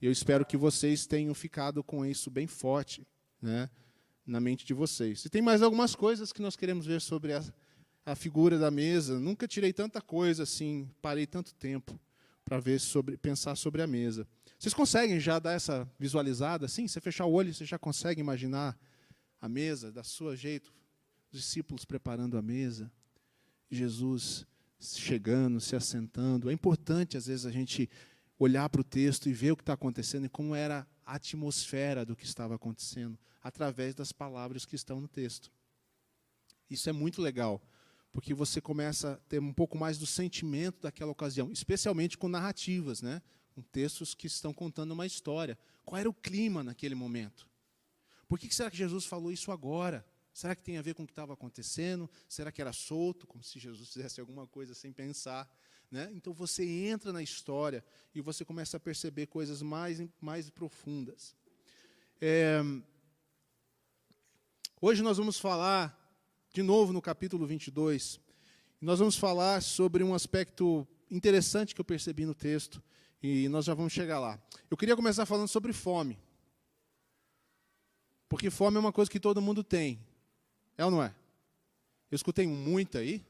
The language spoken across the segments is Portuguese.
Eu espero que vocês tenham ficado com isso bem forte né, na mente de vocês. E tem mais algumas coisas que nós queremos ver sobre a, a figura da mesa. Nunca tirei tanta coisa assim, parei tanto tempo para ver sobre, pensar sobre a mesa. Vocês conseguem já dar essa visualizada assim? Você fechar o olho, você já consegue imaginar a mesa da sua jeito, os discípulos preparando a mesa, Jesus chegando, se assentando. É importante às vezes a gente olhar para o texto e ver o que está acontecendo e como era a atmosfera do que estava acontecendo através das palavras que estão no texto. Isso é muito legal, porque você começa a ter um pouco mais do sentimento daquela ocasião, especialmente com narrativas, né? com textos que estão contando uma história. Qual era o clima naquele momento? Por que será que Jesus falou isso agora? Será que tem a ver com o que estava acontecendo? Será que era solto, como se Jesus fizesse alguma coisa sem pensar? Né? Então você entra na história e você começa a perceber coisas mais, mais profundas. É, hoje nós vamos falar, de novo no capítulo 22, nós vamos falar sobre um aspecto interessante que eu percebi no texto, e nós já vamos chegar lá. Eu queria começar falando sobre fome. Porque fome é uma coisa que todo mundo tem. É ou não é? Eu escutei muito aí.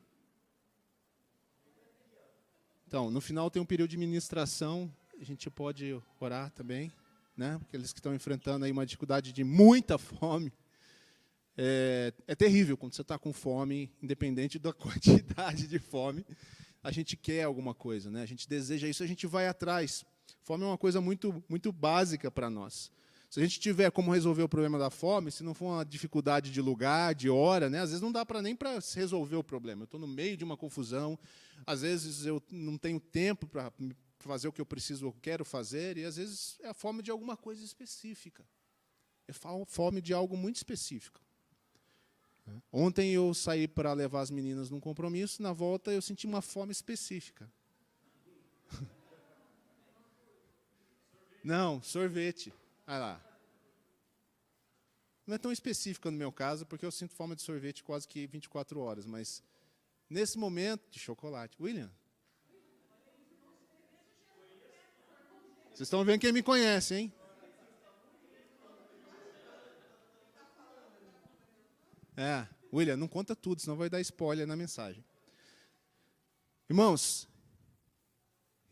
Então, no final tem um período de ministração, a gente pode orar também, né? Aqueles que estão enfrentando aí uma dificuldade de muita fome. É, é terrível quando você está com fome, independente da quantidade de fome a gente quer alguma coisa, né? a gente deseja isso, a gente vai atrás. Fome é uma coisa muito, muito básica para nós. Se a gente tiver como resolver o problema da fome, se não for uma dificuldade de lugar, de hora, né? às vezes não dá para nem para resolver o problema. Eu estou no meio de uma confusão, às vezes eu não tenho tempo para fazer o que eu preciso, ou quero fazer, e às vezes é a fome de alguma coisa específica. É fome de algo muito específico. Ontem eu saí para levar as meninas num compromisso, na volta eu senti uma fome específica. Não, sorvete. Olha lá. Não é tão específica no meu caso, porque eu sinto fome de sorvete quase que 24 horas, mas nesse momento de chocolate. William? Vocês estão vendo quem me conhece, hein? É, William, não conta tudo, senão vai dar spoiler na mensagem. Irmãos,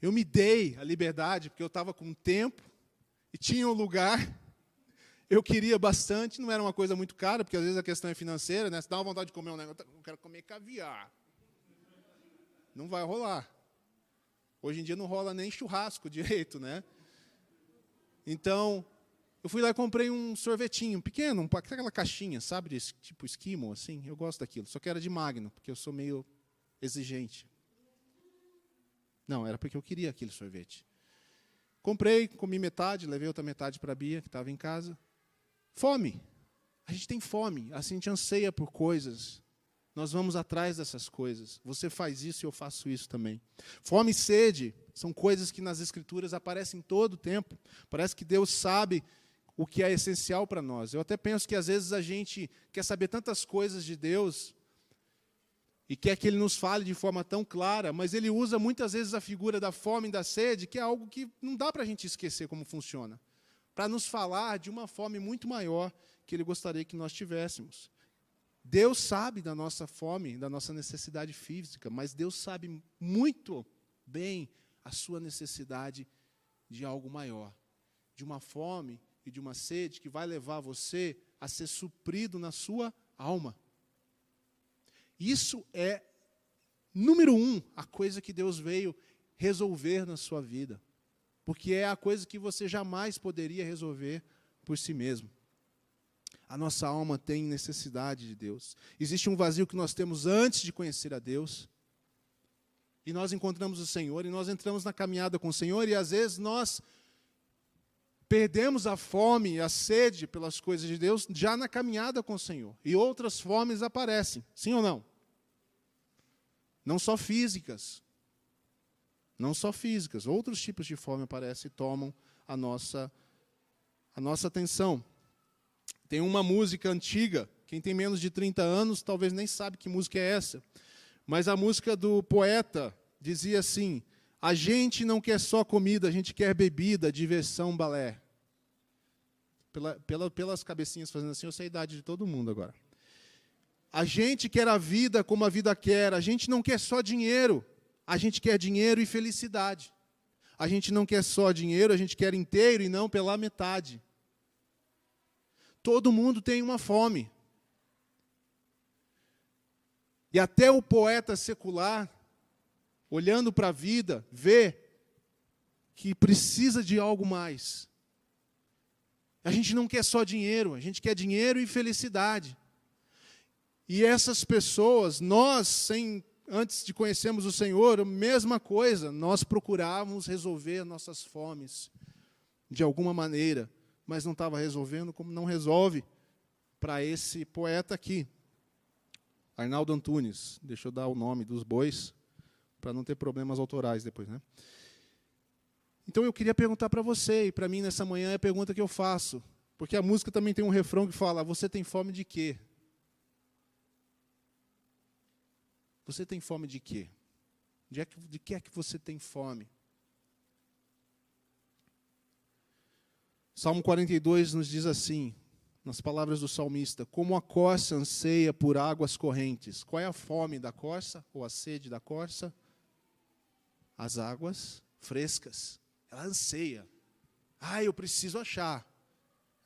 eu me dei a liberdade, porque eu estava com tempo e tinha um lugar. Eu queria bastante, não era uma coisa muito cara, porque às vezes a questão é financeira, né? Você dá uma vontade de comer um negócio, eu quero comer caviar. Não vai rolar. Hoje em dia não rola nem churrasco direito, né? Então, eu fui lá e comprei um sorvetinho pequeno, aquela caixinha, sabe, desse tipo esquimo, assim. Eu gosto daquilo. Só que era de magno, porque eu sou meio exigente. Não, era porque eu queria aquele sorvete. Comprei, comi metade, levei outra metade para a Bia, que estava em casa. Fome. A gente tem fome, a gente anseia por coisas. Nós vamos atrás dessas coisas. Você faz isso e eu faço isso também. Fome e sede são coisas que nas Escrituras aparecem todo o tempo. Parece que Deus sabe o que é essencial para nós. Eu até penso que às vezes a gente quer saber tantas coisas de Deus e quer que Ele nos fale de forma tão clara, mas Ele usa muitas vezes a figura da fome e da sede, que é algo que não dá para a gente esquecer como funciona, para nos falar de uma fome muito maior que Ele gostaria que nós tivéssemos. Deus sabe da nossa fome, da nossa necessidade física, mas Deus sabe muito bem a sua necessidade de algo maior, de uma fome e de uma sede que vai levar você a ser suprido na sua alma. Isso é, número um, a coisa que Deus veio resolver na sua vida. Porque é a coisa que você jamais poderia resolver por si mesmo. A nossa alma tem necessidade de Deus. Existe um vazio que nós temos antes de conhecer a Deus. E nós encontramos o Senhor, e nós entramos na caminhada com o Senhor, e às vezes nós Perdemos a fome e a sede pelas coisas de Deus já na caminhada com o Senhor. E outras fomes aparecem, sim ou não? Não só físicas. Não só físicas, outros tipos de fome aparecem e tomam a nossa, a nossa atenção. Tem uma música antiga, quem tem menos de 30 anos talvez nem sabe que música é essa. Mas a música do poeta dizia assim: A gente não quer só comida, a gente quer bebida, diversão, balé. Pela, pela, pelas cabecinhas fazendo assim, eu sei a idade de todo mundo agora. A gente quer a vida como a vida quer, a gente não quer só dinheiro, a gente quer dinheiro e felicidade. A gente não quer só dinheiro, a gente quer inteiro e não pela metade. Todo mundo tem uma fome. E até o poeta secular, olhando para a vida, vê que precisa de algo mais. A gente não quer só dinheiro, a gente quer dinheiro e felicidade. E essas pessoas, nós, sem, antes de conhecermos o Senhor, a mesma coisa, nós procurávamos resolver nossas fomes de alguma maneira, mas não estava resolvendo como não resolve para esse poeta aqui. Arnaldo Antunes, deixa eu dar o nome dos bois, para não ter problemas autorais depois, né? Então eu queria perguntar para você, e para mim nessa manhã é a pergunta que eu faço, porque a música também tem um refrão que fala: Você tem fome de quê? Você tem fome de quê? De, é que, de que é que você tem fome? Salmo 42 nos diz assim: nas palavras do salmista, como a corça anseia por águas correntes. Qual é a fome da corça, ou a sede da corça? As águas frescas. Ela anseia. Ah, eu preciso achar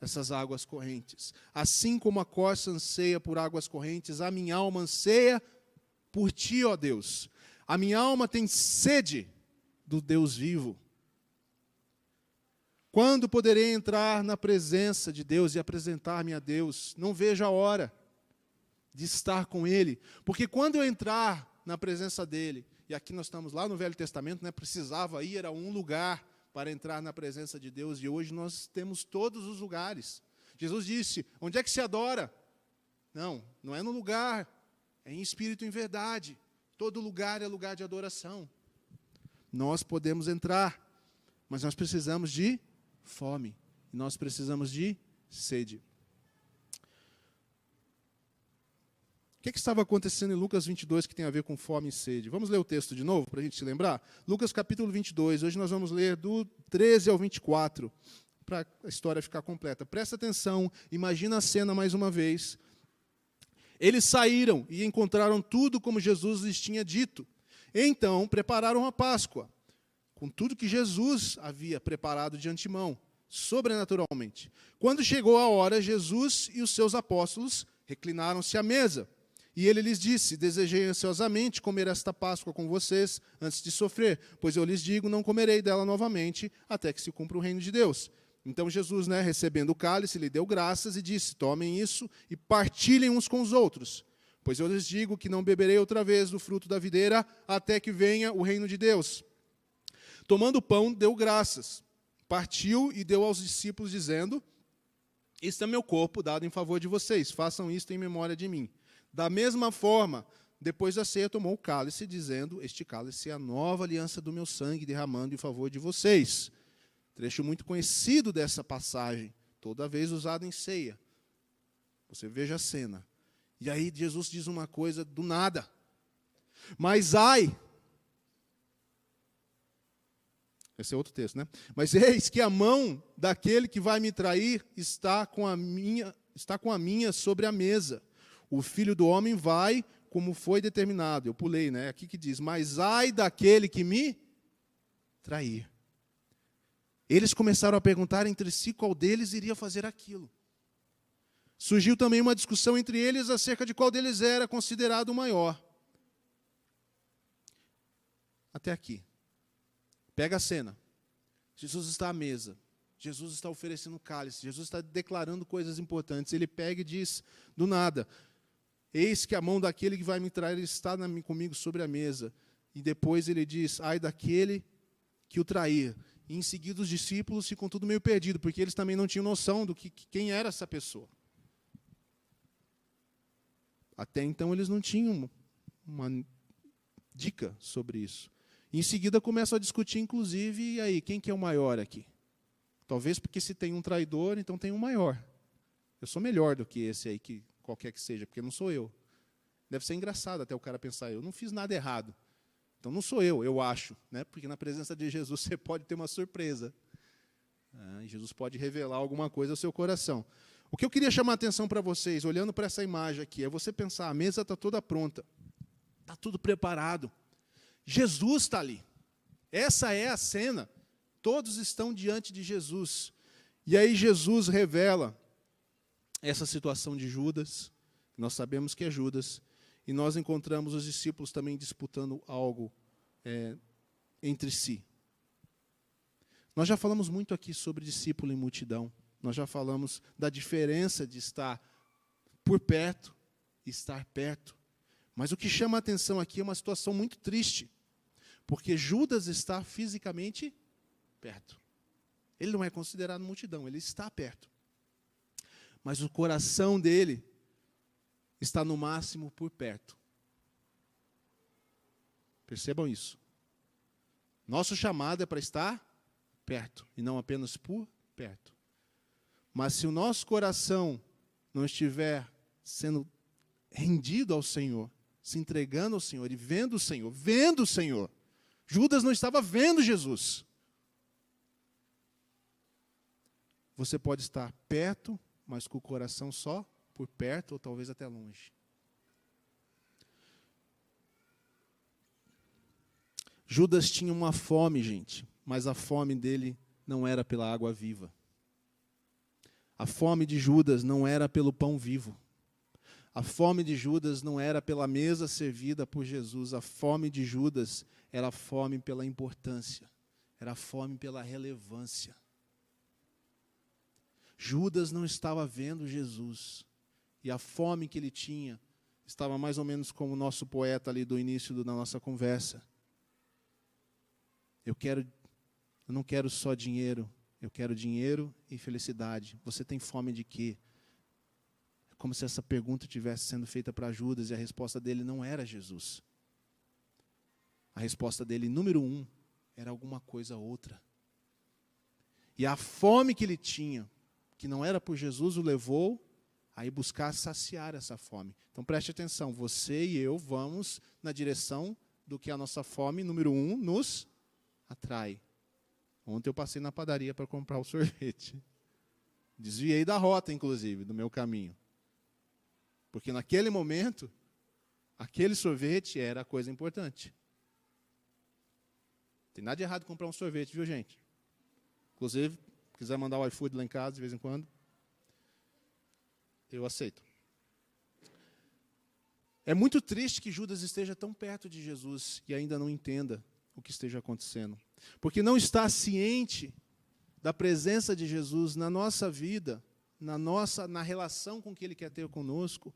essas águas correntes. Assim como a corça anseia por águas correntes, a minha alma anseia por ti, ó Deus. A minha alma tem sede do Deus vivo. Quando poderei entrar na presença de Deus e apresentar-me a Deus? Não vejo a hora de estar com Ele, porque quando eu entrar na presença dEle, e aqui nós estamos lá no Velho Testamento, né, precisava ir a um lugar para entrar na presença de Deus, e hoje nós temos todos os lugares. Jesus disse: onde é que se adora? Não, não é no lugar, é em espírito e em verdade. Todo lugar é lugar de adoração. Nós podemos entrar, mas nós precisamos de fome. Nós precisamos de sede. O que, que, estava acontecendo em Lucas 22 que tem a ver com fome e sede? Vamos ler o texto de novo para a gente se lembrar? Lucas capítulo 22, hoje nós vamos ler do 13 ao 24, para a história ficar completa. Presta atenção, imagina a cena mais uma vez. Eles saíram e encontraram tudo como Jesus lhes tinha dito. Então prepararam a Páscoa com tudo que Jesus havia preparado de antemão, sobrenaturalmente. Quando chegou a hora, Jesus e os seus apóstolos reclinaram-se à mesa. E ele lhes disse: Desejei ansiosamente comer esta Páscoa com vocês antes de sofrer, pois eu lhes digo: não comerei dela novamente até que se cumpra o reino de Deus. Então Jesus, né, recebendo o cálice, lhe deu graças e disse: Tomem isso e partilhem uns com os outros. Pois eu lhes digo que não beberei outra vez do fruto da videira até que venha o reino de Deus. Tomando o pão, deu graças, partiu e deu aos discípulos, dizendo: Este é meu corpo dado em favor de vocês, façam isto em memória de mim. Da mesma forma, depois da ceia, tomou o cálice, dizendo: Este cálice é a nova aliança do meu sangue, derramando em favor de vocês. Trecho muito conhecido dessa passagem, toda vez usado em ceia. Você veja a cena. E aí Jesus diz uma coisa do nada. Mas ai Esse é outro texto, né? Mas eis que a mão daquele que vai me trair está com a minha, está com a minha sobre a mesa. O filho do homem vai como foi determinado. Eu pulei, né? Aqui que diz: Mas ai daquele que me trair. Eles começaram a perguntar entre si qual deles iria fazer aquilo. Surgiu também uma discussão entre eles acerca de qual deles era considerado o maior. Até aqui. Pega a cena. Jesus está à mesa. Jesus está oferecendo cálice. Jesus está declarando coisas importantes. Ele pega e diz, do nada: Eis que a mão daquele que vai me trair está comigo sobre a mesa. E depois ele diz: Ai daquele que o trair. E em seguida os discípulos ficam tudo meio perdidos, porque eles também não tinham noção do que quem era essa pessoa. Até então eles não tinham uma dica sobre isso. Em seguida começam a discutir, inclusive, e aí, quem que é o maior aqui? Talvez porque se tem um traidor, então tem um maior. Eu sou melhor do que esse aí, que qualquer que seja, porque não sou eu. Deve ser engraçado até o cara pensar, eu não fiz nada errado. Então não sou eu, eu acho, né? porque na presença de Jesus você pode ter uma surpresa. É, Jesus pode revelar alguma coisa ao seu coração. O que eu queria chamar a atenção para vocês, olhando para essa imagem aqui, é você pensar: a mesa está toda pronta, está tudo preparado. Jesus está ali. Essa é a cena. Todos estão diante de Jesus. E aí Jesus revela essa situação de Judas. Nós sabemos que é Judas. E nós encontramos os discípulos também disputando algo é, entre si. Nós já falamos muito aqui sobre discípulo em multidão. Nós já falamos da diferença de estar por perto e estar perto. Mas o que chama a atenção aqui é uma situação muito triste, porque Judas está fisicamente perto. Ele não é considerado multidão, ele está perto. Mas o coração dele está no máximo por perto. Percebam isso. Nosso chamado é para estar perto e não apenas por perto. Mas se o nosso coração não estiver sendo rendido ao Senhor, se entregando ao Senhor e vendo o Senhor, vendo o Senhor, Judas não estava vendo Jesus. Você pode estar perto, mas com o coração só por perto ou talvez até longe. Judas tinha uma fome, gente, mas a fome dele não era pela água viva. A fome de Judas não era pelo pão vivo. A fome de Judas não era pela mesa servida por Jesus. A fome de Judas era a fome pela importância, era a fome pela relevância. Judas não estava vendo Jesus. E a fome que ele tinha estava mais ou menos como o nosso poeta ali do início da nossa conversa. Eu quero eu não quero só dinheiro, eu quero dinheiro e felicidade. Você tem fome de quê? É como se essa pergunta tivesse sendo feita para Judas e a resposta dele não era Jesus. A resposta dele, número um, era alguma coisa outra. E a fome que ele tinha, que não era por Jesus, o levou a ir buscar saciar essa fome. Então preste atenção, você e eu vamos na direção do que a nossa fome, número um, nos atrai. Ontem eu passei na padaria para comprar o sorvete. Desviei da rota, inclusive, do meu caminho. Porque naquele momento, aquele sorvete era a coisa importante. Tem nada de errado comprar um sorvete, viu, gente? Inclusive, quiser mandar o iFood lá em casa de vez em quando, eu aceito. É muito triste que Judas esteja tão perto de Jesus e ainda não entenda o que esteja acontecendo. Porque não está ciente da presença de Jesus na nossa vida, na nossa na relação com que ele quer ter conosco,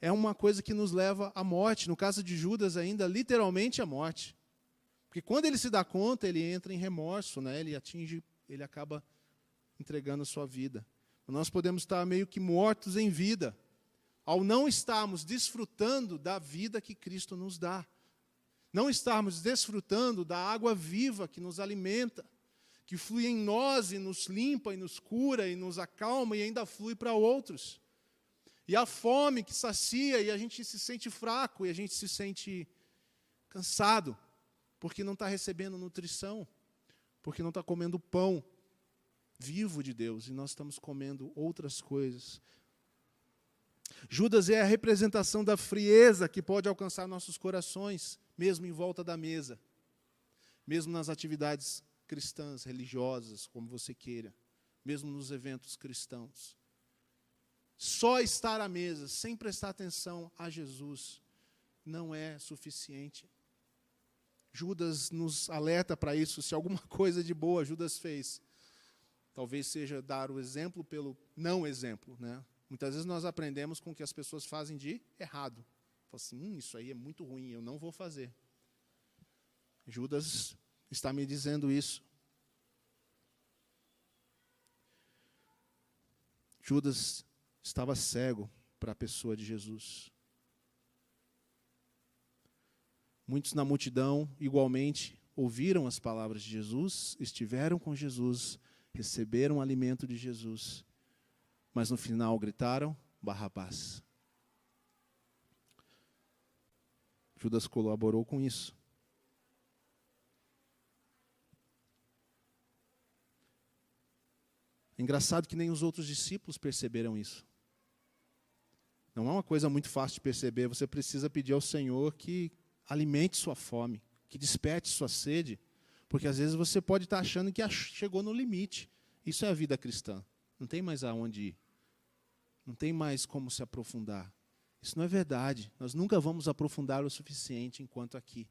é uma coisa que nos leva à morte, no caso de Judas ainda literalmente à morte. Porque quando ele se dá conta, ele entra em remorso, né? Ele atinge, ele acaba entregando a sua vida. Nós podemos estar meio que mortos em vida, ao não estarmos desfrutando da vida que Cristo nos dá não estarmos desfrutando da água viva que nos alimenta, que flui em nós e nos limpa e nos cura e nos acalma e ainda flui para outros. E a fome que sacia e a gente se sente fraco e a gente se sente cansado, porque não está recebendo nutrição, porque não está comendo pão vivo de Deus e nós estamos comendo outras coisas. Judas é a representação da frieza que pode alcançar nossos corações mesmo em volta da mesa, mesmo nas atividades cristãs, religiosas, como você queira, mesmo nos eventos cristãos. Só estar à mesa sem prestar atenção a Jesus não é suficiente. Judas nos alerta para isso. Se alguma coisa de boa Judas fez, talvez seja dar o exemplo pelo não exemplo. Né? Muitas vezes nós aprendemos com o que as pessoas fazem de errado. Fala assim, hum, isso aí é muito ruim, eu não vou fazer. Judas está me dizendo isso. Judas estava cego para a pessoa de Jesus. Muitos na multidão, igualmente, ouviram as palavras de Jesus, estiveram com Jesus, receberam alimento de Jesus, mas no final gritaram: Barrabás. Judas colaborou com isso. Engraçado que nem os outros discípulos perceberam isso. Não é uma coisa muito fácil de perceber, você precisa pedir ao Senhor que alimente sua fome, que desperte sua sede, porque às vezes você pode estar achando que chegou no limite. Isso é a vida cristã. Não tem mais aonde ir. Não tem mais como se aprofundar. Isso não é verdade. Nós nunca vamos aprofundar o suficiente enquanto aqui,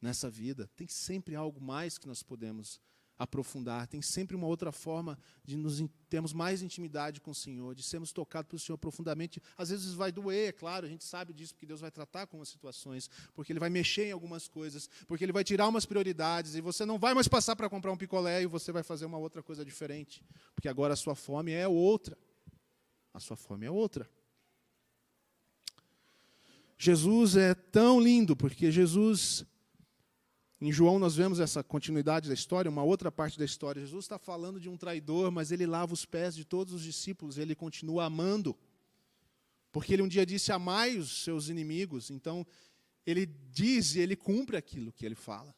nessa vida. Tem sempre algo mais que nós podemos aprofundar. Tem sempre uma outra forma de nos termos mais intimidade com o Senhor, de sermos tocados pelo Senhor profundamente. Às vezes vai doer, é claro, a gente sabe disso, porque Deus vai tratar com as situações, porque Ele vai mexer em algumas coisas, porque Ele vai tirar umas prioridades, e você não vai mais passar para comprar um picolé e você vai fazer uma outra coisa diferente, porque agora a sua fome é outra. A sua fome é outra. Jesus é tão lindo, porque Jesus em João nós vemos essa continuidade da história, uma outra parte da história. Jesus está falando de um traidor, mas ele lava os pés de todos os discípulos, ele continua amando. Porque ele um dia disse: Amai os seus inimigos. Então, ele diz e ele cumpre aquilo que ele fala.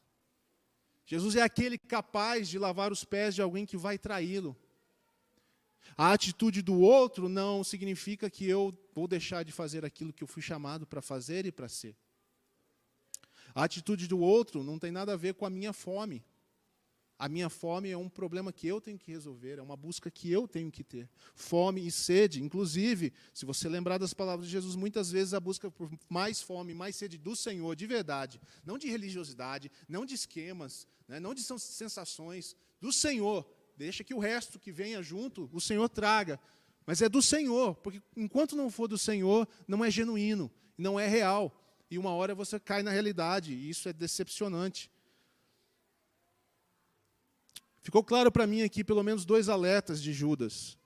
Jesus é aquele capaz de lavar os pés de alguém que vai traí-lo. A atitude do outro não significa que eu vou deixar de fazer aquilo que eu fui chamado para fazer e para ser. A atitude do outro não tem nada a ver com a minha fome. A minha fome é um problema que eu tenho que resolver, é uma busca que eu tenho que ter. Fome e sede, inclusive, se você lembrar das palavras de Jesus, muitas vezes a busca por mais fome, mais sede do Senhor, de verdade, não de religiosidade, não de esquemas, né, não de sensações, do Senhor. Deixa que o resto que venha junto, o Senhor traga. Mas é do Senhor, porque enquanto não for do Senhor, não é genuíno, não é real e uma hora você cai na realidade, e isso é decepcionante. Ficou claro para mim aqui pelo menos dois alertas de Judas,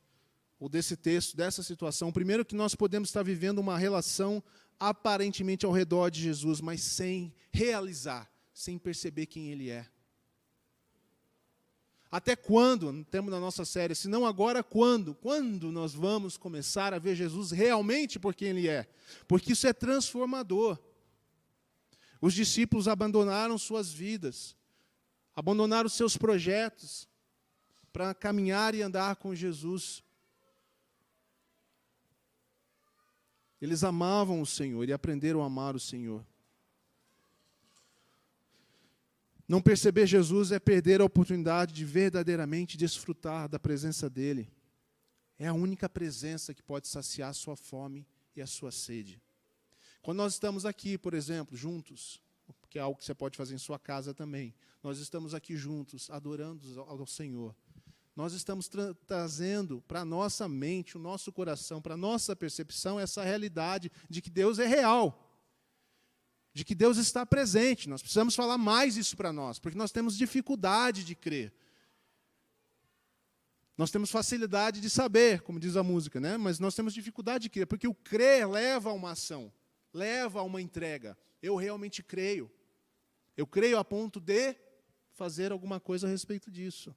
ou desse texto, dessa situação. Primeiro, que nós podemos estar vivendo uma relação aparentemente ao redor de Jesus, mas sem realizar, sem perceber quem Ele é. Até quando, temos na nossa série, se não agora, quando? Quando nós vamos começar a ver Jesus realmente por quem Ele é? Porque isso é transformador. Os discípulos abandonaram suas vidas, abandonaram seus projetos para caminhar e andar com Jesus. Eles amavam o Senhor e aprenderam a amar o Senhor. Não perceber Jesus é perder a oportunidade de verdadeiramente desfrutar da presença dEle. É a única presença que pode saciar a sua fome e a sua sede. Quando nós estamos aqui, por exemplo, juntos, que é algo que você pode fazer em sua casa também, nós estamos aqui juntos, adorando ao Senhor. Nós estamos tra trazendo para a nossa mente, o nosso coração, para a nossa percepção, essa realidade de que Deus é real de que Deus está presente. Nós precisamos falar mais isso para nós, porque nós temos dificuldade de crer. Nós temos facilidade de saber, como diz a música, né? mas nós temos dificuldade de crer, porque o crer leva a uma ação leva a uma entrega. Eu realmente creio. Eu creio a ponto de fazer alguma coisa a respeito disso.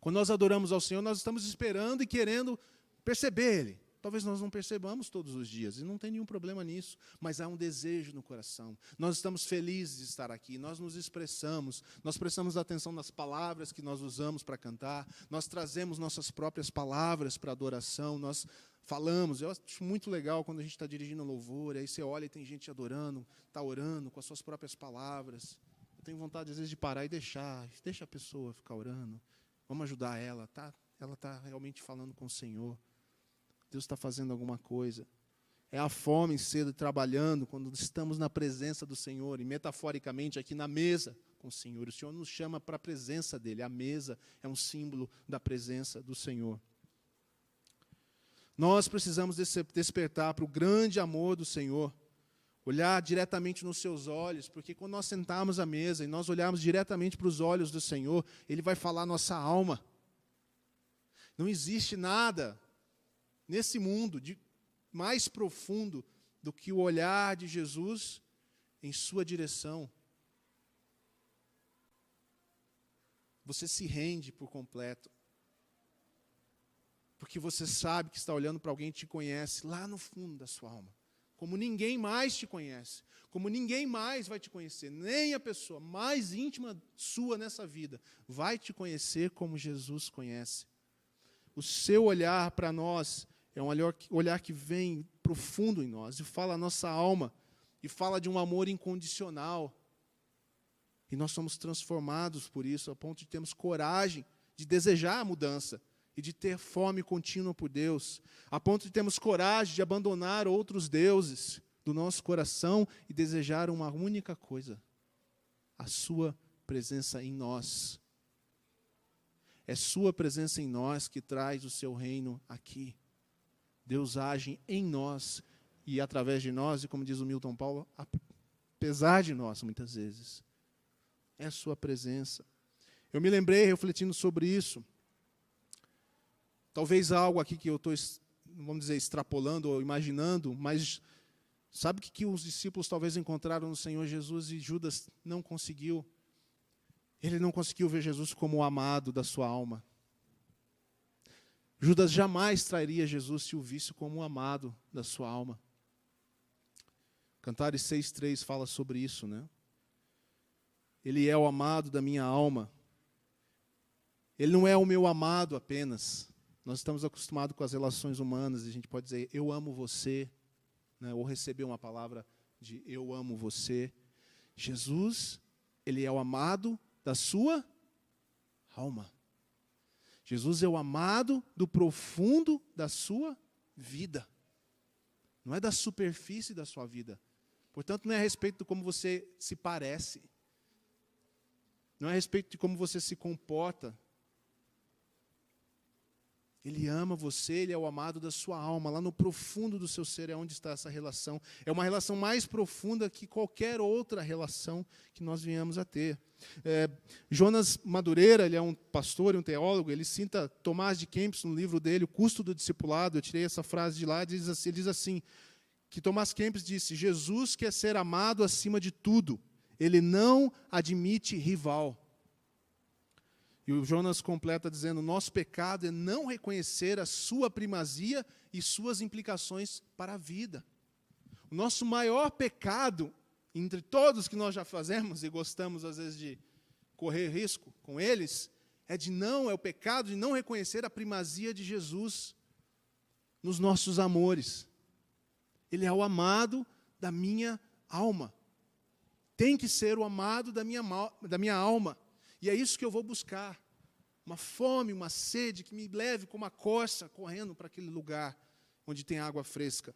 Quando nós adoramos ao Senhor, nós estamos esperando e querendo perceber Ele. Talvez nós não percebamos todos os dias, e não tem nenhum problema nisso, mas há um desejo no coração. Nós estamos felizes de estar aqui, nós nos expressamos, nós prestamos atenção nas palavras que nós usamos para cantar, nós trazemos nossas próprias palavras para adoração, nós falamos. Eu acho muito legal quando a gente está dirigindo louvor, aí você olha e tem gente adorando, está orando com as suas próprias palavras. Eu tenho vontade, às vezes, de parar e deixar, deixa a pessoa ficar orando. Vamos ajudar ela, tá? Ela está realmente falando com o Senhor. Deus está fazendo alguma coisa. É a fome cedo trabalhando quando estamos na presença do Senhor e metaforicamente aqui na mesa com o Senhor. O Senhor nos chama para a presença dele. A mesa é um símbolo da presença do Senhor. Nós precisamos despertar para o grande amor do Senhor, olhar diretamente nos seus olhos, porque quando nós sentarmos à mesa e nós olharmos diretamente para os olhos do Senhor, Ele vai falar nossa alma. Não existe nada nesse mundo de mais profundo do que o olhar de Jesus em sua direção. Você se rende por completo porque você sabe que está olhando para alguém que te conhece lá no fundo da sua alma. Como ninguém mais te conhece, como ninguém mais vai te conhecer, nem a pessoa mais íntima sua nessa vida vai te conhecer como Jesus conhece. o seu olhar para nós é um olhar que vem profundo em nós e fala a nossa alma e fala de um amor incondicional. E nós somos transformados por isso, a ponto de termos coragem de desejar a mudança e de ter fome contínua por Deus, a ponto de termos coragem de abandonar outros deuses do nosso coração e desejar uma única coisa: a Sua presença em nós. É Sua presença em nós que traz o Seu reino aqui. Deus age em nós e através de nós, e como diz o Milton Paulo, apesar de nós, muitas vezes. É Sua presença. Eu me lembrei, refletindo sobre isso, talvez algo aqui que eu estou, vamos dizer, extrapolando ou imaginando, mas sabe o que, que os discípulos talvez encontraram no Senhor Jesus e Judas não conseguiu? Ele não conseguiu ver Jesus como o amado da sua alma. Judas jamais trairia Jesus se o visse como o amado da sua alma. Cantares 6,3 fala sobre isso, né? Ele é o amado da minha alma. Ele não é o meu amado apenas. Nós estamos acostumados com as relações humanas, e a gente pode dizer, eu amo você, né? ou receber uma palavra de eu amo você. Jesus, ele é o amado da sua alma. Jesus é o amado do profundo da sua vida. Não é da superfície da sua vida. Portanto, não é a respeito de como você se parece. Não é a respeito de como você se comporta. Ele ama você, ele é o amado da sua alma. Lá no profundo do seu ser é onde está essa relação. É uma relação mais profunda que qualquer outra relação que nós venhamos a ter. É, Jonas Madureira, ele é um pastor e um teólogo, ele cita Tomás de Kempis no livro dele, O Custo do Discipulado. Eu tirei essa frase de lá, diz assim, ele diz assim: que Tomás Kempis disse: Jesus quer ser amado acima de tudo, ele não admite rival. E o Jonas completa dizendo: nosso pecado é não reconhecer a sua primazia e suas implicações para a vida. O nosso maior pecado, entre todos que nós já fazemos e gostamos às vezes de correr risco com eles, é de não, é o pecado de não reconhecer a primazia de Jesus nos nossos amores. Ele é o amado da minha alma. Tem que ser o amado da minha, da minha alma. E é isso que eu vou buscar. Uma fome, uma sede que me leve como uma corça correndo para aquele lugar onde tem água fresca.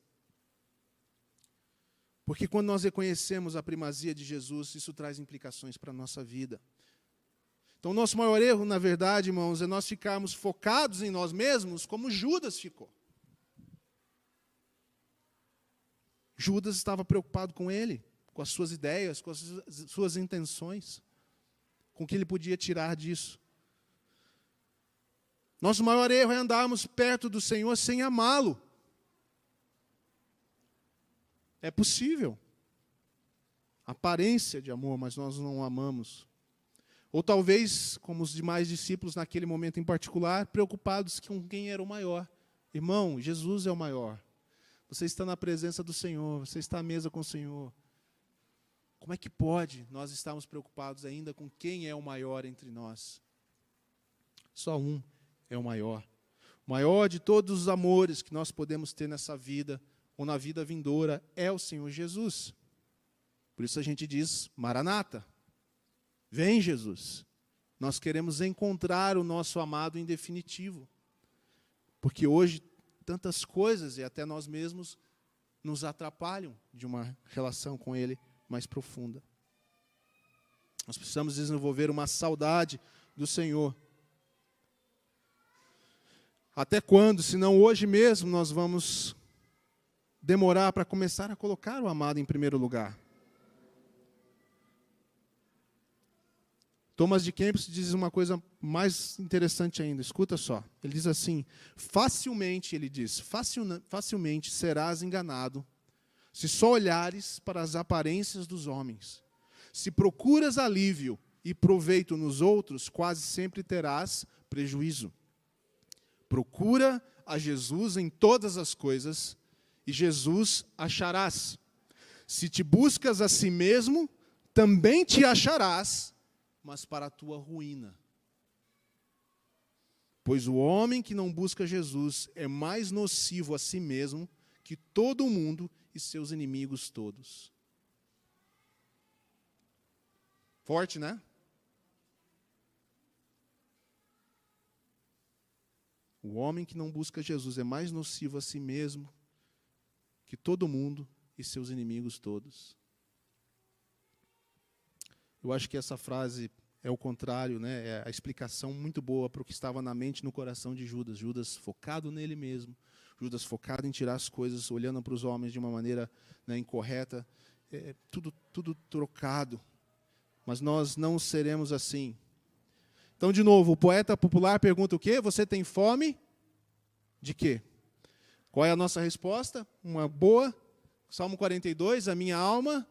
Porque quando nós reconhecemos a primazia de Jesus, isso traz implicações para a nossa vida. Então, o nosso maior erro, na verdade, irmãos, é nós ficarmos focados em nós mesmos, como Judas ficou. Judas estava preocupado com ele, com as suas ideias, com as suas intenções com o que ele podia tirar disso. Nosso maior erro é andarmos perto do Senhor sem amá-lo. É possível. Aparência de amor, mas nós não o amamos. Ou talvez, como os demais discípulos naquele momento em particular, preocupados com quem era o maior. Irmão, Jesus é o maior. Você está na presença do Senhor, você está à mesa com o Senhor. Como é que pode nós estarmos preocupados ainda com quem é o maior entre nós? Só um é o maior. O maior de todos os amores que nós podemos ter nessa vida ou na vida vindoura é o Senhor Jesus. Por isso a gente diz: Maranata, vem Jesus. Nós queremos encontrar o nosso amado em definitivo. Porque hoje tantas coisas e até nós mesmos nos atrapalham de uma relação com Ele mais profunda. Nós precisamos desenvolver uma saudade do Senhor. Até quando, se não hoje mesmo, nós vamos demorar para começar a colocar o amado em primeiro lugar? Thomas de Kempis diz uma coisa mais interessante ainda, escuta só. Ele diz assim: facilmente, ele diz, facilmente serás enganado se só olhares para as aparências dos homens. Se procuras alívio e proveito nos outros, quase sempre terás prejuízo. Procura a Jesus em todas as coisas, e Jesus acharás. Se te buscas a si mesmo, também te acharás, mas para a tua ruína. Pois o homem que não busca Jesus é mais nocivo a si mesmo que todo mundo e seus inimigos todos. Forte, né? O homem que não busca Jesus é mais nocivo a si mesmo que todo mundo e seus inimigos todos. Eu acho que essa frase é o contrário, né? é a explicação muito boa para o que estava na mente e no coração de Judas. Judas focado nele mesmo, Judas focado em tirar as coisas, olhando para os homens de uma maneira né, incorreta, é, tudo, tudo trocado. Mas nós não seremos assim. Então, de novo, o poeta popular pergunta o quê? Você tem fome de quê? Qual é a nossa resposta? Uma boa. Salmo 42, a minha alma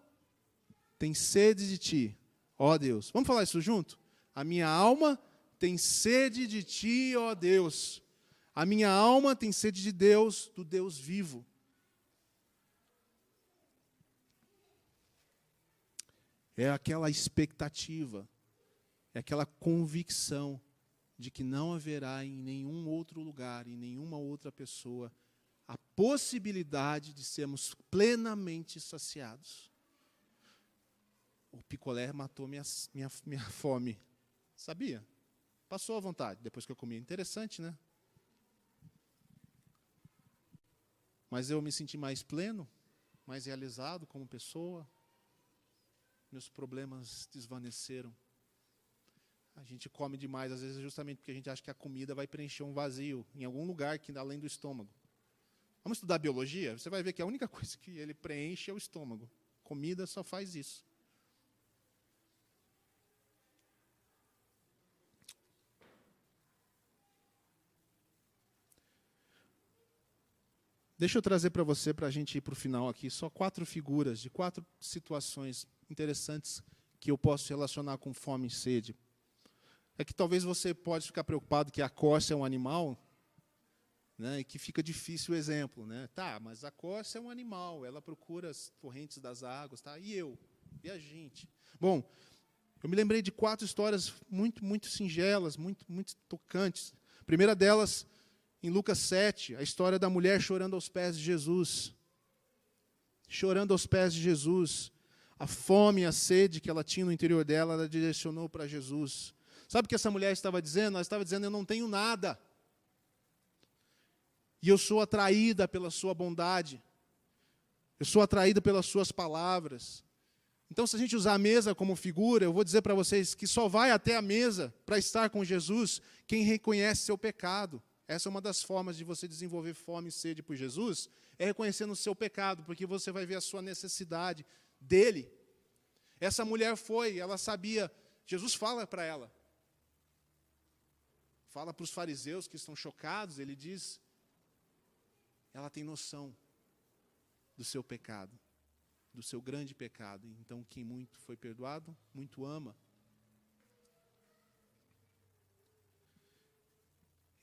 tem sede de ti ó Deus. Vamos falar isso junto? A minha alma tem sede de ti, ó Deus. A minha alma tem sede de Deus, do Deus vivo. É aquela expectativa, é aquela convicção de que não haverá em nenhum outro lugar, em nenhuma outra pessoa, a possibilidade de sermos plenamente saciados o picolé matou minha, minha, minha fome. Sabia? Passou à vontade depois que eu comi. Interessante, né? Mas eu me senti mais pleno, mais realizado como pessoa. Meus problemas desvaneceram. A gente come demais, às vezes, justamente porque a gente acha que a comida vai preencher um vazio em algum lugar que além do estômago. Vamos estudar biologia? Você vai ver que a única coisa que ele preenche é o estômago. Comida só faz isso. Deixa eu trazer para você, para a gente ir para o final aqui, só quatro figuras de quatro situações interessantes que eu posso relacionar com fome e sede. É que talvez você pode ficar preocupado que a corça é um animal, né, e que fica difícil o exemplo. Né? Tá, mas a corça é um animal, ela procura as correntes das águas. Tá? E eu? E a gente? Bom, eu me lembrei de quatro histórias muito, muito singelas, muito, muito tocantes. A primeira delas em Lucas 7, a história da mulher chorando aos pés de Jesus. Chorando aos pés de Jesus. A fome e a sede que ela tinha no interior dela, ela direcionou para Jesus. Sabe o que essa mulher estava dizendo? Ela estava dizendo: Eu não tenho nada. E eu sou atraída pela sua bondade. Eu sou atraída pelas suas palavras. Então, se a gente usar a mesa como figura, eu vou dizer para vocês que só vai até a mesa para estar com Jesus quem reconhece seu pecado. Essa é uma das formas de você desenvolver fome e sede por Jesus, é reconhecendo o seu pecado, porque você vai ver a sua necessidade dele. Essa mulher foi, ela sabia, Jesus fala para ela. Fala para os fariseus que estão chocados, ele diz: ela tem noção do seu pecado, do seu grande pecado. Então, quem muito foi perdoado, muito ama.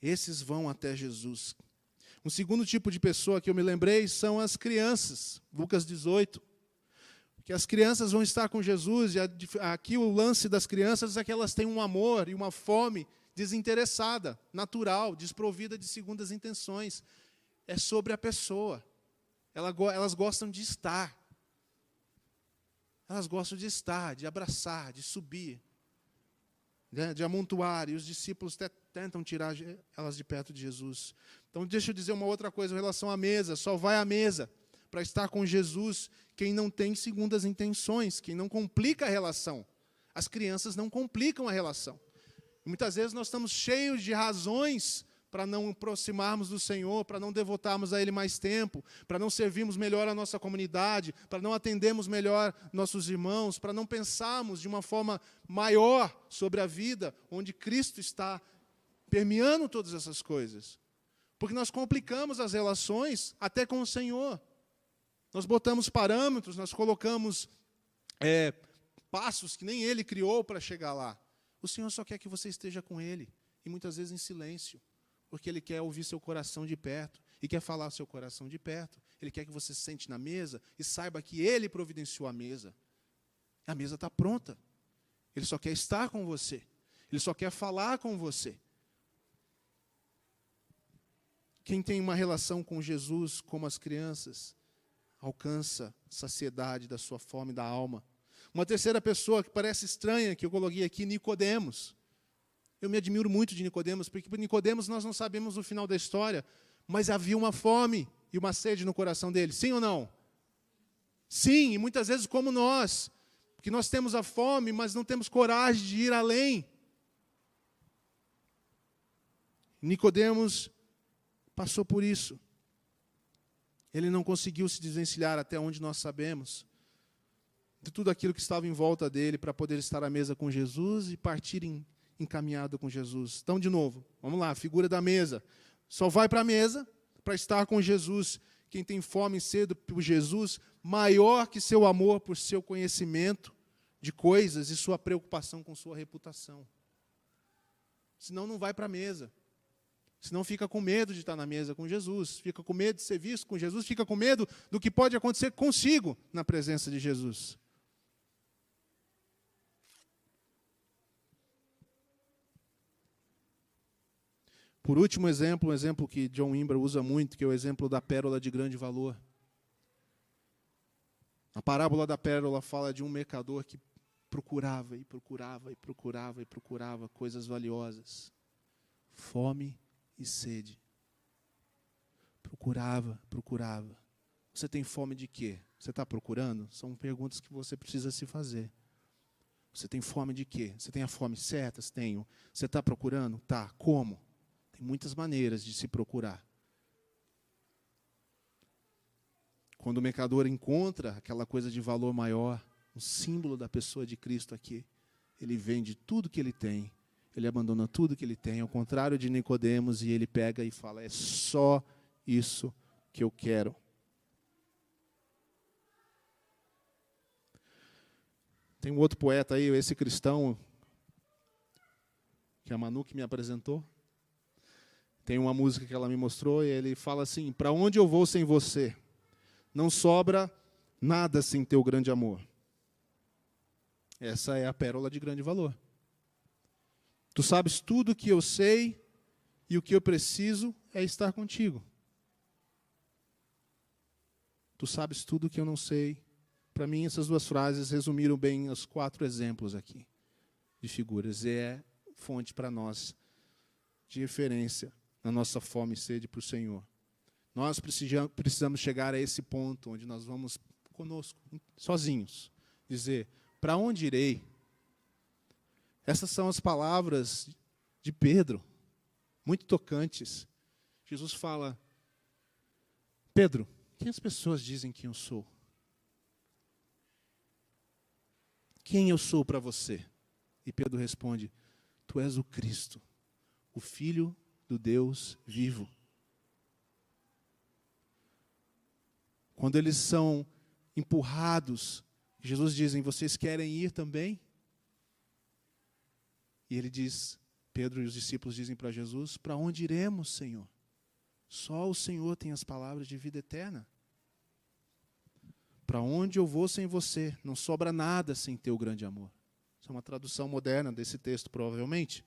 Esses vão até Jesus. Um segundo tipo de pessoa que eu me lembrei são as crianças. Lucas 18. Que as crianças vão estar com Jesus, e aqui o lance das crianças é que elas têm um amor e uma fome desinteressada, natural, desprovida de segundas intenções. É sobre a pessoa. Elas gostam de estar. Elas gostam de estar, de abraçar, de subir, né, de amontoar. E os discípulos tentam tirar elas de perto de Jesus. Então, deixa eu dizer uma outra coisa em relação à mesa. Só vai à mesa para estar com Jesus quem não tem segundas intenções, quem não complica a relação. As crianças não complicam a relação. muitas vezes nós estamos cheios de razões para não aproximarmos do Senhor, para não devotarmos a Ele mais tempo, para não servirmos melhor a nossa comunidade, para não atendermos melhor nossos irmãos, para não pensarmos de uma forma maior sobre a vida, onde Cristo está permeando todas essas coisas. Porque nós complicamos as relações até com o Senhor. Nós botamos parâmetros, nós colocamos é, passos que nem Ele criou para chegar lá. O Senhor só quer que você esteja com Ele, e muitas vezes em silêncio porque Ele quer ouvir seu coração de perto e quer falar seu coração de perto. Ele quer que você se sente na mesa e saiba que Ele providenciou a mesa. A mesa está pronta. Ele só quer estar com você. Ele só quer falar com você. Quem tem uma relação com Jesus, como as crianças, alcança saciedade da sua fome da alma. Uma terceira pessoa que parece estranha, que eu coloquei aqui, Nicodemos. Eu me admiro muito de Nicodemos, porque por Nicodemos nós não sabemos o final da história, mas havia uma fome e uma sede no coração dele. Sim ou não? Sim, e muitas vezes como nós, que nós temos a fome, mas não temos coragem de ir além. Nicodemos passou por isso. Ele não conseguiu se desvencilhar até onde nós sabemos de tudo aquilo que estava em volta dele para poder estar à mesa com Jesus e partir em, encaminhado com Jesus. Então, de novo, vamos lá, figura da mesa. Só vai para a mesa para estar com Jesus. Quem tem fome e sede por Jesus, maior que seu amor por seu conhecimento de coisas e sua preocupação com sua reputação. Senão não vai para a mesa. Senão fica com medo de estar na mesa com Jesus, fica com medo de ser visto com Jesus, fica com medo do que pode acontecer consigo na presença de Jesus. Por último exemplo, um exemplo que John Wimber usa muito, que é o exemplo da pérola de grande valor. A parábola da pérola fala de um mercador que procurava e procurava e procurava e procurava coisas valiosas. Fome e sede. Procurava, procurava. Você tem fome de quê? Você está procurando? São perguntas que você precisa se fazer. Você tem fome de quê? Você tem a fome certa? Tenho. Você está procurando? Tá. Como? Tem muitas maneiras de se procurar. Quando o mercador encontra aquela coisa de valor maior, um símbolo da pessoa de Cristo aqui, ele vende tudo que ele tem, ele abandona tudo que ele tem, ao contrário de Nicodemos, e ele pega e fala: "É só isso que eu quero". Tem um outro poeta aí, esse cristão que a Manu que me apresentou, tem uma música que ela me mostrou e ele fala assim: Para onde eu vou sem você? Não sobra nada sem teu grande amor. Essa é a pérola de grande valor. Tu sabes tudo o que eu sei e o que eu preciso é estar contigo. Tu sabes tudo o que eu não sei. Para mim, essas duas frases resumiram bem os quatro exemplos aqui de figuras. E é fonte para nós de referência na nossa fome e sede para o Senhor. Nós precisamos chegar a esse ponto onde nós vamos conosco, sozinhos, dizer: Para onde irei? Essas são as palavras de Pedro, muito tocantes. Jesus fala: Pedro, quem as pessoas dizem que eu sou? Quem eu sou para você? E Pedro responde: Tu és o Cristo, o Filho do Deus vivo. Quando eles são empurrados, Jesus diz: Vocês querem ir também? E ele diz: Pedro e os discípulos dizem para Jesus: Para onde iremos, Senhor? Só o Senhor tem as palavras de vida eterna. Para onde eu vou sem você? Não sobra nada sem teu grande amor. Isso é uma tradução moderna desse texto, provavelmente.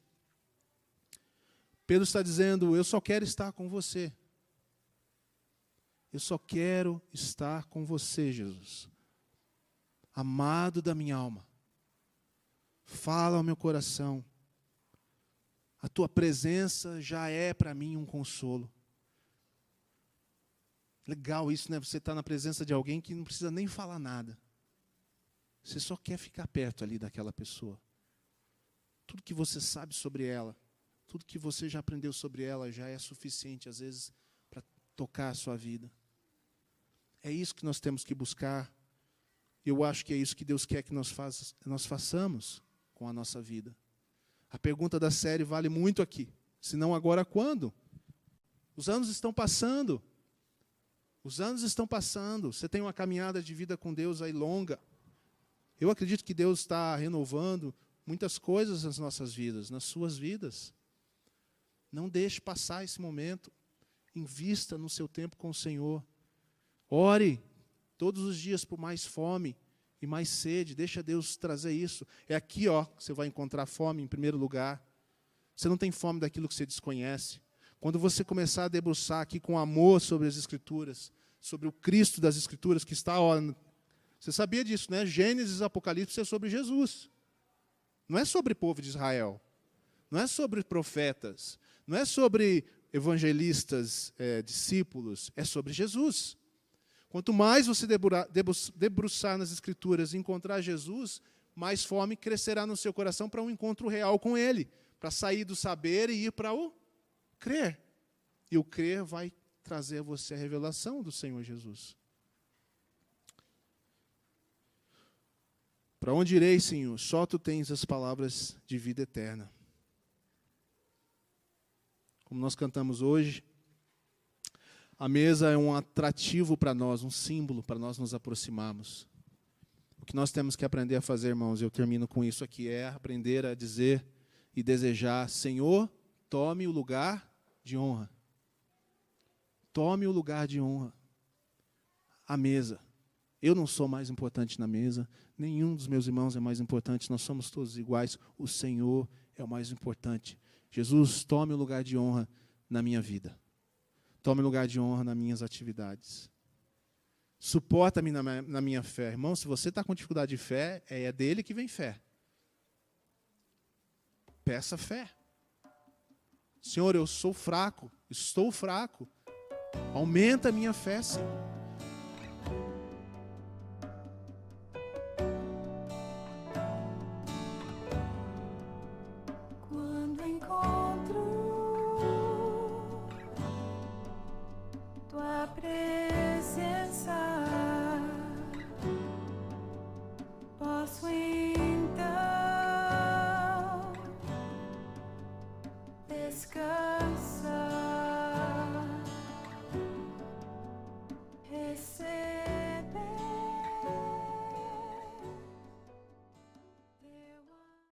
Pedro está dizendo: Eu só quero estar com você. Eu só quero estar com você, Jesus. Amado da minha alma. Fala ao meu coração. A tua presença já é para mim um consolo. Legal isso, né? Você está na presença de alguém que não precisa nem falar nada. Você só quer ficar perto ali daquela pessoa. Tudo que você sabe sobre ela tudo que você já aprendeu sobre ela já é suficiente, às vezes, para tocar a sua vida. É isso que nós temos que buscar. Eu acho que é isso que Deus quer que nós, faz, nós façamos com a nossa vida. A pergunta da série vale muito aqui. Se não agora, quando? Os anos estão passando. Os anos estão passando. Você tem uma caminhada de vida com Deus aí longa. Eu acredito que Deus está renovando muitas coisas nas nossas vidas, nas suas vidas. Não deixe passar esse momento. Invista no seu tempo com o Senhor. Ore todos os dias por mais fome e mais sede. Deixa Deus trazer isso. É aqui, ó, que você vai encontrar fome em primeiro lugar. Você não tem fome daquilo que você desconhece. Quando você começar a debruçar aqui com amor sobre as Escrituras, sobre o Cristo das Escrituras que está ó, você sabia disso, né? Gênesis, Apocalipse é sobre Jesus. Não é sobre o povo de Israel. Não é sobre profetas. Não é sobre evangelistas, é, discípulos. É sobre Jesus. Quanto mais você debruçar nas Escrituras e encontrar Jesus, mais fome crescerá no seu coração para um encontro real com Ele, para sair do saber e ir para o crer. E o crer vai trazer a você a revelação do Senhor Jesus. Para onde irei, Senhor? Só tu tens as palavras de vida eterna. Como nós cantamos hoje, a mesa é um atrativo para nós, um símbolo para nós nos aproximarmos. O que nós temos que aprender a fazer, irmãos, eu termino com isso aqui, é aprender a dizer e desejar: Senhor, tome o lugar de honra. Tome o lugar de honra. A mesa. Eu não sou mais importante na mesa, nenhum dos meus irmãos é mais importante, nós somos todos iguais, o Senhor é o mais importante. Jesus, tome o lugar de honra na minha vida. Tome lugar de honra nas minhas atividades. Suporta-me na, na, minha fé. Irmão, se você está com dificuldade de fé, é dele que vem fé. Peça fé. Senhor, eu sou fraco, estou fraco. Aumenta a minha fé, Senhor.